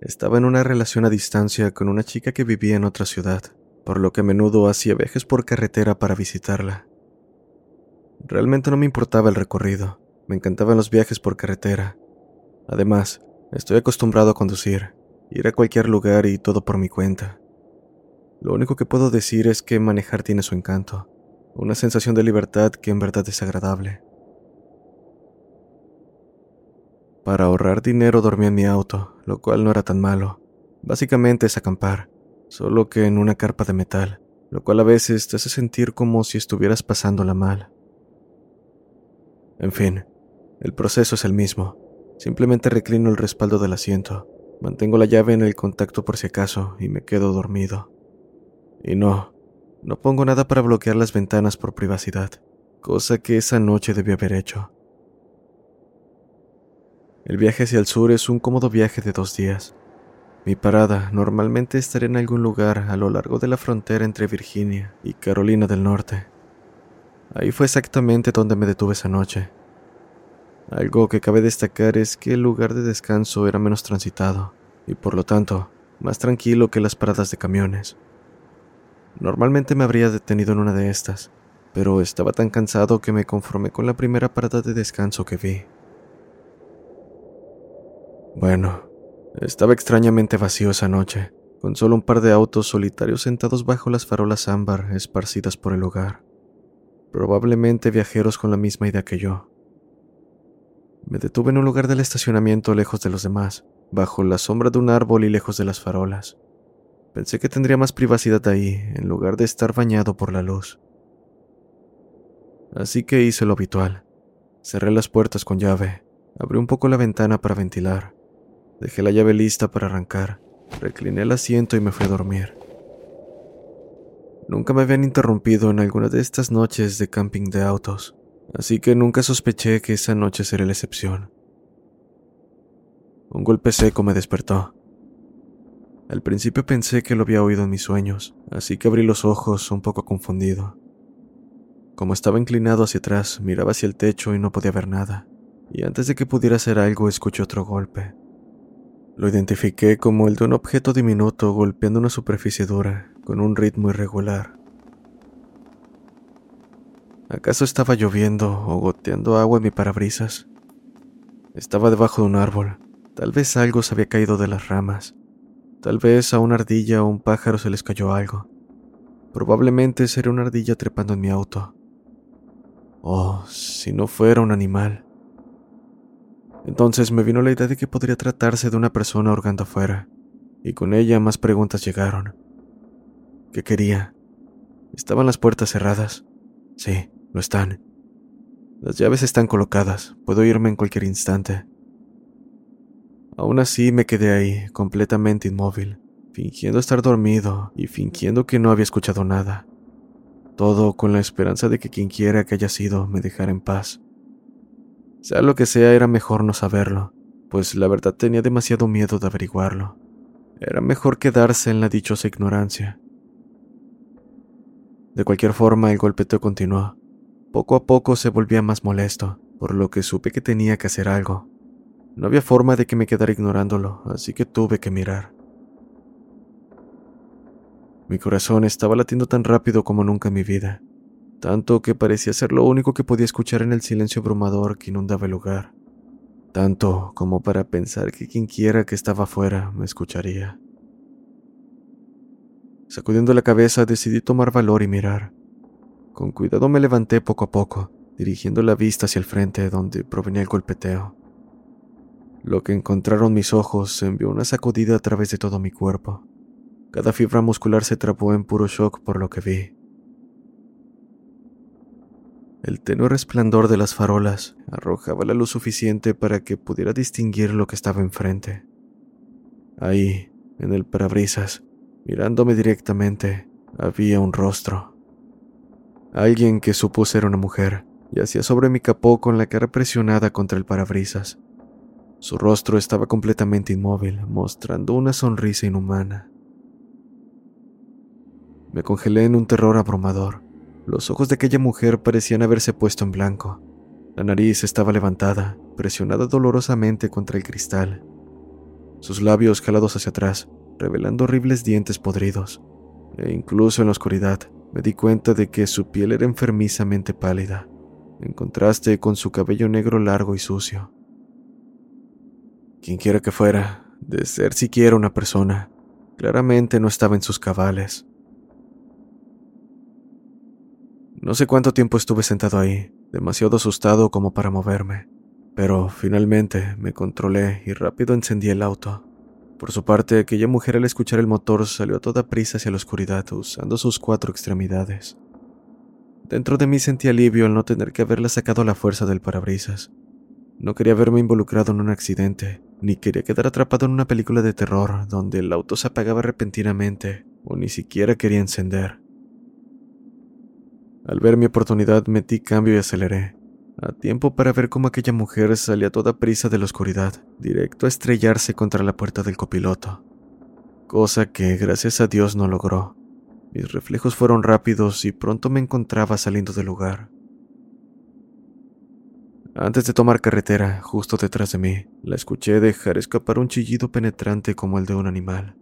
Estaba en una relación a distancia con una chica que vivía en otra ciudad, por lo que a menudo hacía viajes por carretera para visitarla. Realmente no me importaba el recorrido, me encantaban los viajes por carretera. Además, estoy acostumbrado a conducir, ir a cualquier lugar y todo por mi cuenta. Lo único que puedo decir es que manejar tiene su encanto, una sensación de libertad que en verdad es agradable. Para ahorrar dinero dormí en mi auto, lo cual no era tan malo. Básicamente es acampar, solo que en una carpa de metal, lo cual a veces te hace sentir como si estuvieras pasándola mal. En fin, el proceso es el mismo. Simplemente reclino el respaldo del asiento, mantengo la llave en el contacto por si acaso y me quedo dormido. Y no, no pongo nada para bloquear las ventanas por privacidad, cosa que esa noche debí haber hecho. El viaje hacia el sur es un cómodo viaje de dos días. Mi parada normalmente estará en algún lugar a lo largo de la frontera entre Virginia y Carolina del Norte. Ahí fue exactamente donde me detuve esa noche. Algo que cabe destacar es que el lugar de descanso era menos transitado y por lo tanto más tranquilo que las paradas de camiones. Normalmente me habría detenido en una de estas, pero estaba tan cansado que me conformé con la primera parada de descanso que vi. Bueno, estaba extrañamente vacío esa noche, con solo un par de autos solitarios sentados bajo las farolas ámbar esparcidas por el lugar. Probablemente viajeros con la misma idea que yo. Me detuve en un lugar del estacionamiento lejos de los demás, bajo la sombra de un árbol y lejos de las farolas. Pensé que tendría más privacidad ahí, en lugar de estar bañado por la luz. Así que hice lo habitual. Cerré las puertas con llave, abrí un poco la ventana para ventilar Dejé la llave lista para arrancar, recliné el asiento y me fui a dormir. Nunca me habían interrumpido en alguna de estas noches de camping de autos, así que nunca sospeché que esa noche sería la excepción. Un golpe seco me despertó. Al principio pensé que lo había oído en mis sueños, así que abrí los ojos un poco confundido. Como estaba inclinado hacia atrás, miraba hacia el techo y no podía ver nada, y antes de que pudiera hacer algo escuché otro golpe. Lo identifiqué como el de un objeto diminuto golpeando una superficie dura, con un ritmo irregular. ¿Acaso estaba lloviendo o goteando agua en mi parabrisas? Estaba debajo de un árbol. Tal vez algo se había caído de las ramas. Tal vez a una ardilla o un pájaro se les cayó algo. Probablemente sería una ardilla trepando en mi auto. Oh, si no fuera un animal. Entonces me vino la idea de que podría tratarse de una persona hurgando afuera, y con ella más preguntas llegaron. ¿Qué quería? ¿Estaban las puertas cerradas? Sí, lo están. Las llaves están colocadas, puedo irme en cualquier instante. Aún así me quedé ahí, completamente inmóvil, fingiendo estar dormido y fingiendo que no había escuchado nada. Todo con la esperanza de que quien quiera que haya sido me dejara en paz. Sea lo que sea, era mejor no saberlo, pues la verdad tenía demasiado miedo de averiguarlo. Era mejor quedarse en la dichosa ignorancia. De cualquier forma, el golpeteo continuó. Poco a poco se volvía más molesto, por lo que supe que tenía que hacer algo. No había forma de que me quedara ignorándolo, así que tuve que mirar. Mi corazón estaba latiendo tan rápido como nunca en mi vida, tanto que parecía ser lo único que podía escuchar en el silencio abrumador que inundaba el lugar, tanto como para pensar que quienquiera que estaba afuera me escucharía. Sacudiendo la cabeza decidí tomar valor y mirar. Con cuidado me levanté poco a poco, dirigiendo la vista hacia el frente donde provenía el golpeteo. Lo que encontraron mis ojos envió una sacudida a través de todo mi cuerpo. Cada fibra muscular se trabó en puro shock por lo que vi. El tenue resplandor de las farolas arrojaba la luz suficiente para que pudiera distinguir lo que estaba enfrente. Ahí, en el parabrisas, mirándome directamente, había un rostro. Alguien que supuse ser una mujer yacía sobre mi capó con la cara presionada contra el parabrisas. Su rostro estaba completamente inmóvil, mostrando una sonrisa inhumana. Me congelé en un terror abrumador. Los ojos de aquella mujer parecían haberse puesto en blanco. La nariz estaba levantada, presionada dolorosamente contra el cristal. Sus labios jalados hacia atrás, revelando horribles dientes podridos. E incluso en la oscuridad me di cuenta de que su piel era enfermizamente pálida, en contraste con su cabello negro largo y sucio. Quien quiera que fuera, de ser siquiera una persona, claramente no estaba en sus cabales. No sé cuánto tiempo estuve sentado ahí, demasiado asustado como para moverme, pero finalmente me controlé y rápido encendí el auto. Por su parte, aquella mujer al escuchar el motor salió a toda prisa hacia la oscuridad, usando sus cuatro extremidades. Dentro de mí sentí alivio al no tener que haberla sacado a la fuerza del parabrisas. No quería verme involucrado en un accidente, ni quería quedar atrapado en una película de terror donde el auto se apagaba repentinamente o ni siquiera quería encender. Al ver mi oportunidad metí cambio y aceleré, a tiempo para ver cómo aquella mujer salía toda prisa de la oscuridad, directo a estrellarse contra la puerta del copiloto, cosa que gracias a Dios no logró. Mis reflejos fueron rápidos y pronto me encontraba saliendo del lugar. Antes de tomar carretera, justo detrás de mí, la escuché dejar escapar un chillido penetrante como el de un animal.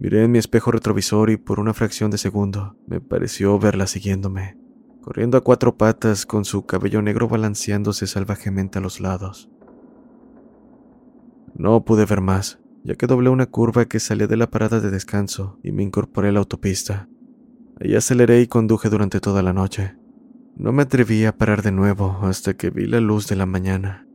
Miré en mi espejo retrovisor y por una fracción de segundo me pareció verla siguiéndome, corriendo a cuatro patas con su cabello negro balanceándose salvajemente a los lados. No pude ver más, ya que doblé una curva que salía de la parada de descanso y me incorporé a la autopista. Ahí aceleré y conduje durante toda la noche. No me atreví a parar de nuevo hasta que vi la luz de la mañana.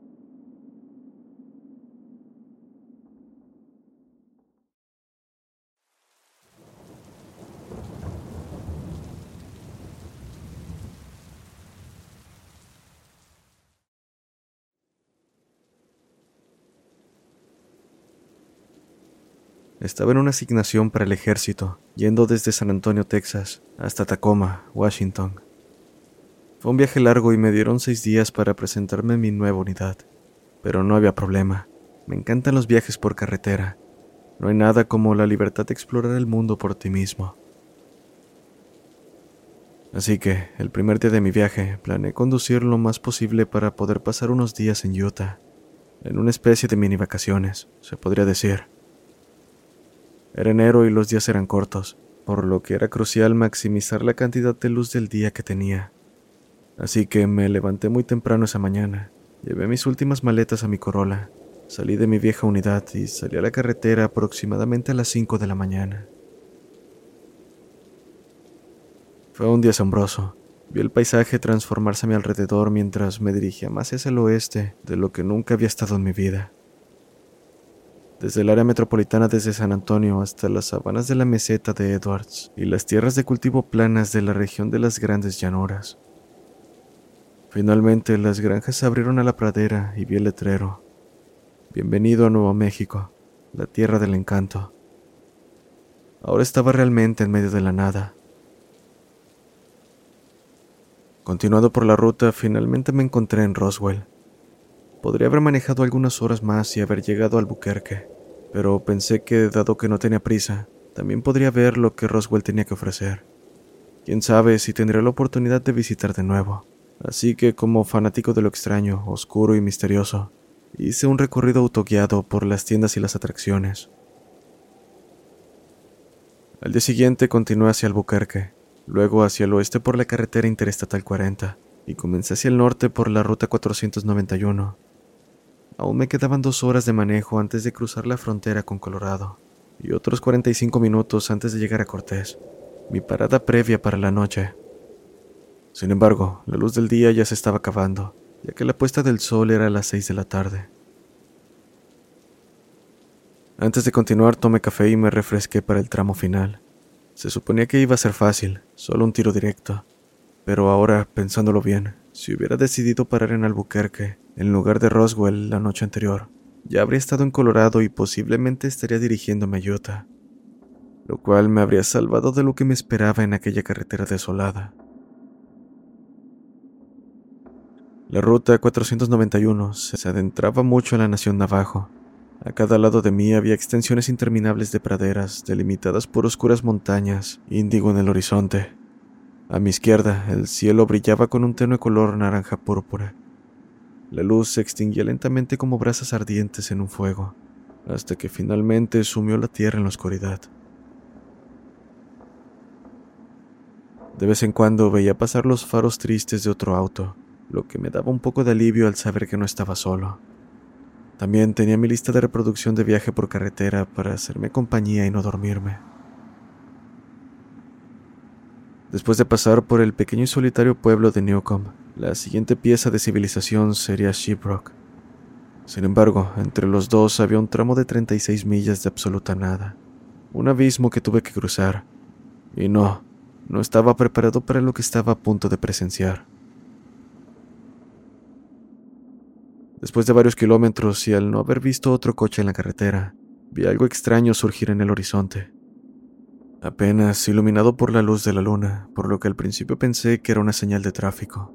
Estaba en una asignación para el ejército, yendo desde San Antonio, Texas, hasta Tacoma, Washington. Fue un viaje largo y me dieron seis días para presentarme en mi nueva unidad, pero no había problema. Me encantan los viajes por carretera. No hay nada como la libertad de explorar el mundo por ti mismo. Así que, el primer día de mi viaje, planeé conducir lo más posible para poder pasar unos días en Utah, en una especie de mini vacaciones, se podría decir. Era enero y los días eran cortos, por lo que era crucial maximizar la cantidad de luz del día que tenía. Así que me levanté muy temprano esa mañana, llevé mis últimas maletas a mi Corolla, salí de mi vieja unidad y salí a la carretera aproximadamente a las 5 de la mañana. Fue un día asombroso. Vi el paisaje transformarse a mi alrededor mientras me dirigía más hacia el oeste de lo que nunca había estado en mi vida desde el área metropolitana desde San Antonio hasta las sabanas de la meseta de Edwards y las tierras de cultivo planas de la región de las grandes llanuras. Finalmente las granjas se abrieron a la pradera y vi el letrero. Bienvenido a Nuevo México, la tierra del encanto. Ahora estaba realmente en medio de la nada. Continuando por la ruta, finalmente me encontré en Roswell, Podría haber manejado algunas horas más y haber llegado al Buquerque, pero pensé que, dado que no tenía prisa, también podría ver lo que Roswell tenía que ofrecer. Quién sabe si tendré la oportunidad de visitar de nuevo. Así que, como fanático de lo extraño, oscuro y misterioso, hice un recorrido autoguiado por las tiendas y las atracciones. Al día siguiente continué hacia Albuquerque, luego hacia el oeste por la carretera interestatal 40 y comencé hacia el norte por la ruta 491, Aún me quedaban dos horas de manejo antes de cruzar la frontera con Colorado y otros 45 minutos antes de llegar a Cortés, mi parada previa para la noche. Sin embargo, la luz del día ya se estaba acabando, ya que la puesta del sol era a las seis de la tarde. Antes de continuar tomé café y me refresqué para el tramo final. Se suponía que iba a ser fácil, solo un tiro directo. Pero ahora, pensándolo bien, si hubiera decidido parar en Albuquerque, en lugar de Roswell la noche anterior, ya habría estado en Colorado y posiblemente estaría dirigiéndome a Utah, lo cual me habría salvado de lo que me esperaba en aquella carretera desolada. La ruta 491 se adentraba mucho en la nación Navajo, a cada lado de mí había extensiones interminables de praderas, delimitadas por oscuras montañas, índigo en el horizonte. A mi izquierda, el cielo brillaba con un tenue color naranja púrpura. La luz se extinguía lentamente como brasas ardientes en un fuego, hasta que finalmente sumió la tierra en la oscuridad. De vez en cuando veía pasar los faros tristes de otro auto, lo que me daba un poco de alivio al saber que no estaba solo. También tenía mi lista de reproducción de viaje por carretera para hacerme compañía y no dormirme. Después de pasar por el pequeño y solitario pueblo de Newcomb, la siguiente pieza de civilización sería Shiprock. Sin embargo, entre los dos había un tramo de 36 millas de absoluta nada, un abismo que tuve que cruzar, y no, no estaba preparado para lo que estaba a punto de presenciar. Después de varios kilómetros y al no haber visto otro coche en la carretera, vi algo extraño surgir en el horizonte. Apenas iluminado por la luz de la luna, por lo que al principio pensé que era una señal de tráfico.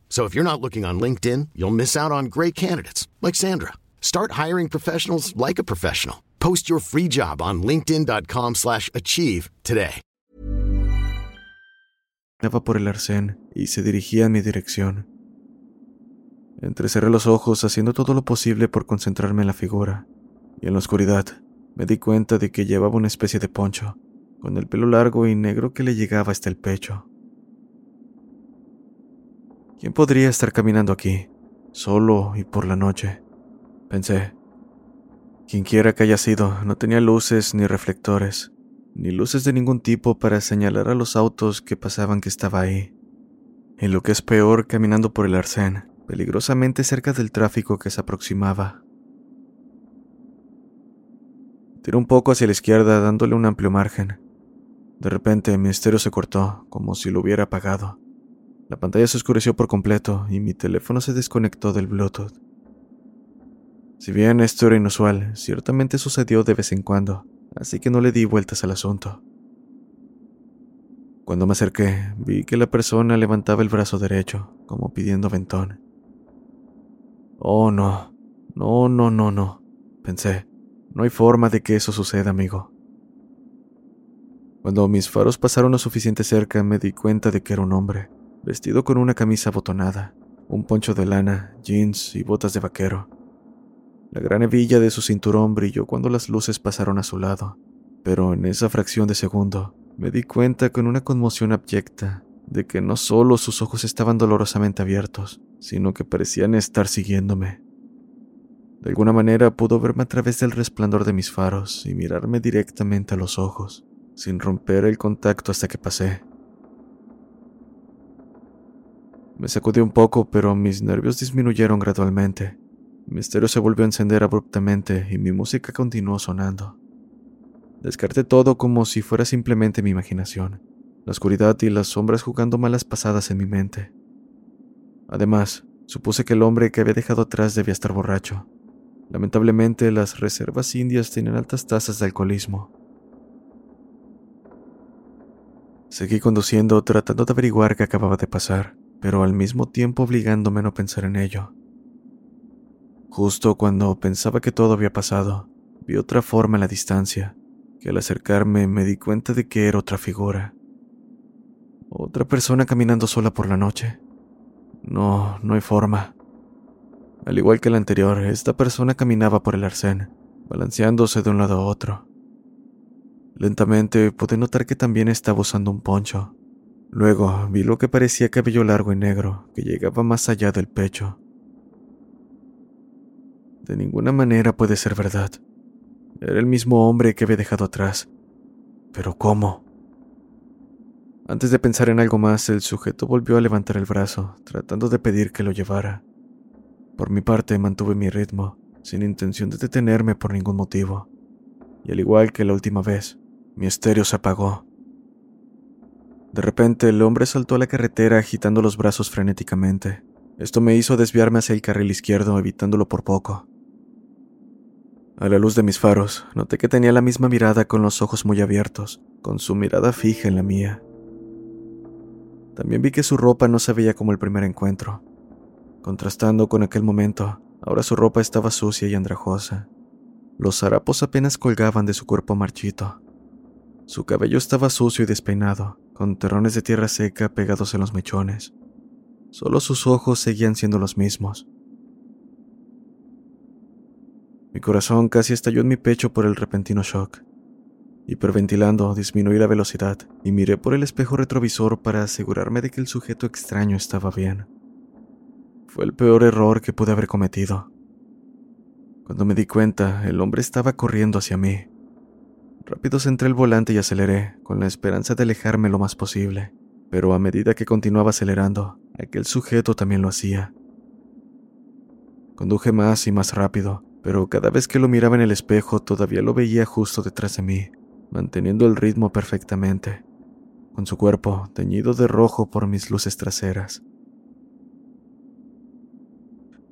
So if you're not looking on LinkedIn, you'll miss out on great candidates like Sandra. Start hiring professionals like a professional. Post your free job on linkedin.com/achieve today. por el arcén y se dirigía en mi dirección. Entrecerré los ojos haciendo todo lo posible por concentrarme en la figura, y en la oscuridad me di cuenta de que llevaba una especie de poncho, con el pelo largo y negro que le llegaba hasta el pecho. ¿Quién podría estar caminando aquí, solo y por la noche? Pensé. Quienquiera que haya sido, no tenía luces ni reflectores, ni luces de ningún tipo para señalar a los autos que pasaban que estaba ahí. Y lo que es peor, caminando por el arcén, peligrosamente cerca del tráfico que se aproximaba. Tiré un poco hacia la izquierda, dándole un amplio margen. De repente, mi estéreo se cortó, como si lo hubiera apagado. La pantalla se oscureció por completo y mi teléfono se desconectó del Bluetooth. Si bien esto era inusual, ciertamente sucedió de vez en cuando, así que no le di vueltas al asunto. Cuando me acerqué, vi que la persona levantaba el brazo derecho, como pidiendo ventón. Oh, no, no, no, no, no, pensé, no hay forma de que eso suceda, amigo. Cuando mis faros pasaron lo suficiente cerca, me di cuenta de que era un hombre, vestido con una camisa abotonada, un poncho de lana, jeans y botas de vaquero. La gran hebilla de su cinturón brilló cuando las luces pasaron a su lado, pero en esa fracción de segundo me di cuenta con una conmoción abyecta de que no solo sus ojos estaban dolorosamente abiertos, sino que parecían estar siguiéndome. De alguna manera pudo verme a través del resplandor de mis faros y mirarme directamente a los ojos, sin romper el contacto hasta que pasé. Me sacudí un poco, pero mis nervios disminuyeron gradualmente mi estéreo se volvió a encender abruptamente y mi música continuó sonando. Descarté todo como si fuera simplemente mi imaginación, la oscuridad y las sombras jugando malas pasadas en mi mente. Además, supuse que el hombre que había dejado atrás debía estar borracho. Lamentablemente, las reservas indias tienen altas tasas de alcoholismo. Seguí conduciendo tratando de averiguar qué acababa de pasar, pero al mismo tiempo obligándome a no pensar en ello. Justo cuando pensaba que todo había pasado, vi otra forma en la distancia, que al acercarme me di cuenta de que era otra figura. Otra persona caminando sola por la noche. No, no hay forma. Al igual que la anterior, esta persona caminaba por el arcén, balanceándose de un lado a otro. Lentamente pude notar que también estaba usando un poncho. Luego vi lo que parecía cabello largo y negro que llegaba más allá del pecho. De ninguna manera puede ser verdad. Era el mismo hombre que había dejado atrás. Pero ¿cómo? Antes de pensar en algo más, el sujeto volvió a levantar el brazo, tratando de pedir que lo llevara. Por mi parte, mantuve mi ritmo, sin intención de detenerme por ningún motivo. Y al igual que la última vez, mi estéreo se apagó. De repente, el hombre saltó a la carretera agitando los brazos frenéticamente. Esto me hizo desviarme hacia el carril izquierdo, evitándolo por poco. A la luz de mis faros, noté que tenía la misma mirada con los ojos muy abiertos, con su mirada fija en la mía. También vi que su ropa no se veía como el primer encuentro. Contrastando con aquel momento, ahora su ropa estaba sucia y andrajosa. Los harapos apenas colgaban de su cuerpo marchito. Su cabello estaba sucio y despeinado, con terrones de tierra seca pegados en los mechones. Solo sus ojos seguían siendo los mismos, mi corazón casi estalló en mi pecho por el repentino shock. Hiperventilando, disminuí la velocidad y miré por el espejo retrovisor para asegurarme de que el sujeto extraño estaba bien. Fue el peor error que pude haber cometido. Cuando me di cuenta, el hombre estaba corriendo hacia mí. Rápido centré el volante y aceleré, con la esperanza de alejarme lo más posible, pero a medida que continuaba acelerando, aquel sujeto también lo hacía. Conduje más y más rápido, pero cada vez que lo miraba en el espejo todavía lo veía justo detrás de mí, manteniendo el ritmo perfectamente, con su cuerpo teñido de rojo por mis luces traseras.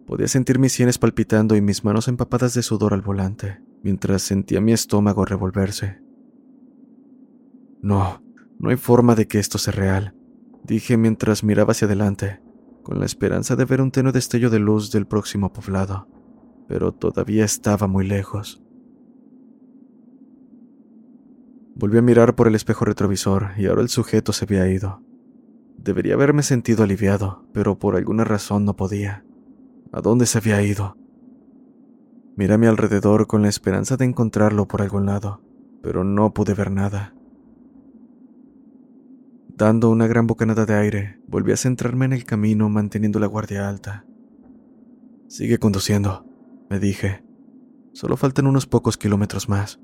Podía sentir mis sienes palpitando y mis manos empapadas de sudor al volante, mientras sentía mi estómago revolverse. No, no hay forma de que esto sea real, dije mientras miraba hacia adelante, con la esperanza de ver un tenue destello de luz del próximo poblado pero todavía estaba muy lejos. Volví a mirar por el espejo retrovisor y ahora el sujeto se había ido. Debería haberme sentido aliviado, pero por alguna razón no podía. ¿A dónde se había ido? Miré a mi alrededor con la esperanza de encontrarlo por algún lado, pero no pude ver nada. Dando una gran bocanada de aire, volví a centrarme en el camino manteniendo la guardia alta. Sigue conduciendo, me dije. Solo faltan unos pocos kilómetros más.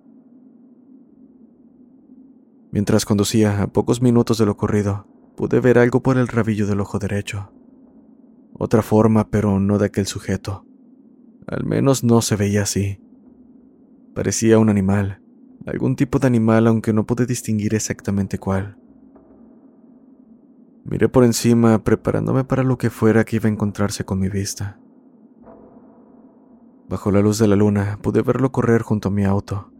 Mientras conducía a pocos minutos de lo ocurrido, pude ver algo por el rabillo del ojo derecho. Otra forma, pero no de aquel sujeto. Al menos no se veía así. Parecía un animal, algún tipo de animal aunque no pude distinguir exactamente cuál. Miré por encima preparándome para lo que fuera que iba a encontrarse con mi vista. Bajo la luz de la luna pude verlo correr junto a mi auto,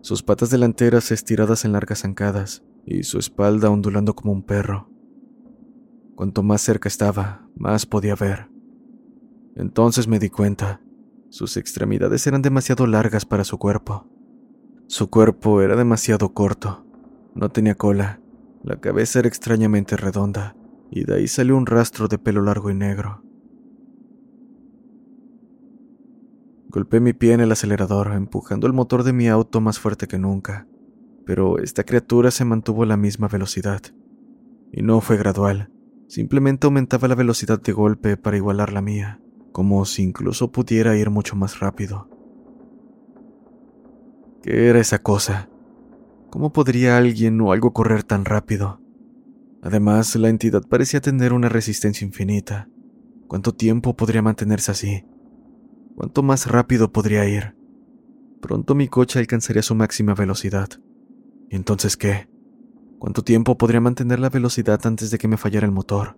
sus patas delanteras estiradas en largas zancadas y su espalda ondulando como un perro. Cuanto más cerca estaba, más podía ver. Entonces me di cuenta, sus extremidades eran demasiado largas para su cuerpo. Su cuerpo era demasiado corto, no tenía cola, la cabeza era extrañamente redonda, y de ahí salió un rastro de pelo largo y negro. Golpeé mi pie en el acelerador, empujando el motor de mi auto más fuerte que nunca, pero esta criatura se mantuvo a la misma velocidad. Y no fue gradual, simplemente aumentaba la velocidad de golpe para igualar la mía, como si incluso pudiera ir mucho más rápido. ¿Qué era esa cosa? ¿Cómo podría alguien o algo correr tan rápido? Además, la entidad parecía tener una resistencia infinita. ¿Cuánto tiempo podría mantenerse así? ¿Cuánto más rápido podría ir? Pronto mi coche alcanzaría su máxima velocidad. ¿Y entonces qué? ¿Cuánto tiempo podría mantener la velocidad antes de que me fallara el motor?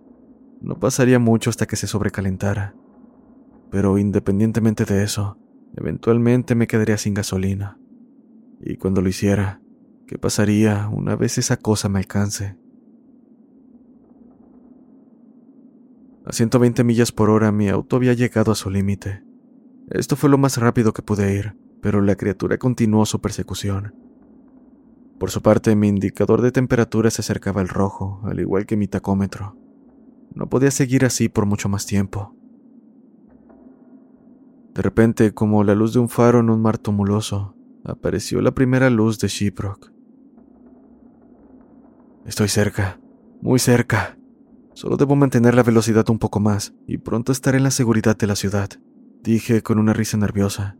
No pasaría mucho hasta que se sobrecalentara. Pero independientemente de eso, eventualmente me quedaría sin gasolina. Y cuando lo hiciera, ¿Qué pasaría una vez esa cosa me alcance? A 120 millas por hora mi auto había llegado a su límite. Esto fue lo más rápido que pude ir, pero la criatura continuó su persecución. Por su parte, mi indicador de temperatura se acercaba al rojo, al igual que mi tacómetro. No podía seguir así por mucho más tiempo. De repente, como la luz de un faro en un mar tumuloso, apareció la primera luz de Shiprock. Estoy cerca, muy cerca. Solo debo mantener la velocidad un poco más y pronto estaré en la seguridad de la ciudad, dije con una risa nerviosa.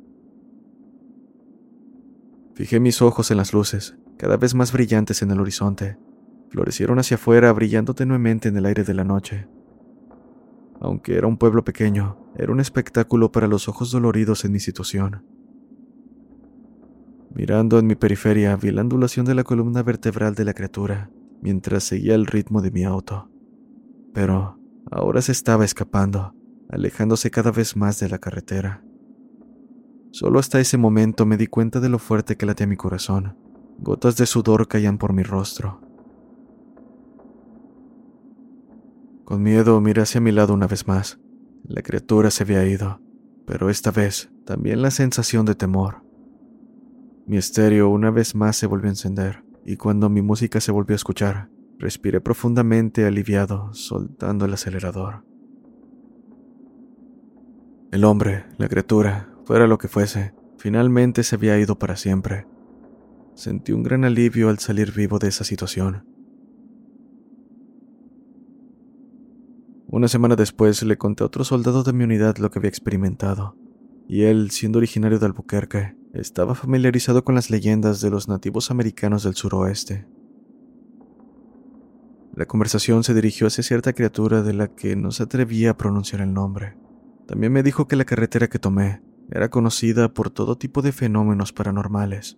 Fijé mis ojos en las luces, cada vez más brillantes en el horizonte. Florecieron hacia afuera, brillando tenuemente en el aire de la noche. Aunque era un pueblo pequeño, era un espectáculo para los ojos doloridos en mi situación. Mirando en mi periferia, vi la ondulación de la columna vertebral de la criatura, mientras seguía el ritmo de mi auto. Pero ahora se estaba escapando, alejándose cada vez más de la carretera. Solo hasta ese momento me di cuenta de lo fuerte que latía mi corazón. Gotas de sudor caían por mi rostro. Con miedo miré hacia mi lado una vez más. La criatura se había ido, pero esta vez también la sensación de temor. Mi estéreo una vez más se volvió a encender, y cuando mi música se volvió a escuchar, respiré profundamente aliviado, soltando el acelerador. El hombre, la criatura, fuera lo que fuese, finalmente se había ido para siempre. Sentí un gran alivio al salir vivo de esa situación. Una semana después le conté a otro soldado de mi unidad lo que había experimentado, y él, siendo originario de Albuquerque, estaba familiarizado con las leyendas de los nativos americanos del suroeste. La conversación se dirigió hacia cierta criatura de la que no se atrevía a pronunciar el nombre. También me dijo que la carretera que tomé era conocida por todo tipo de fenómenos paranormales.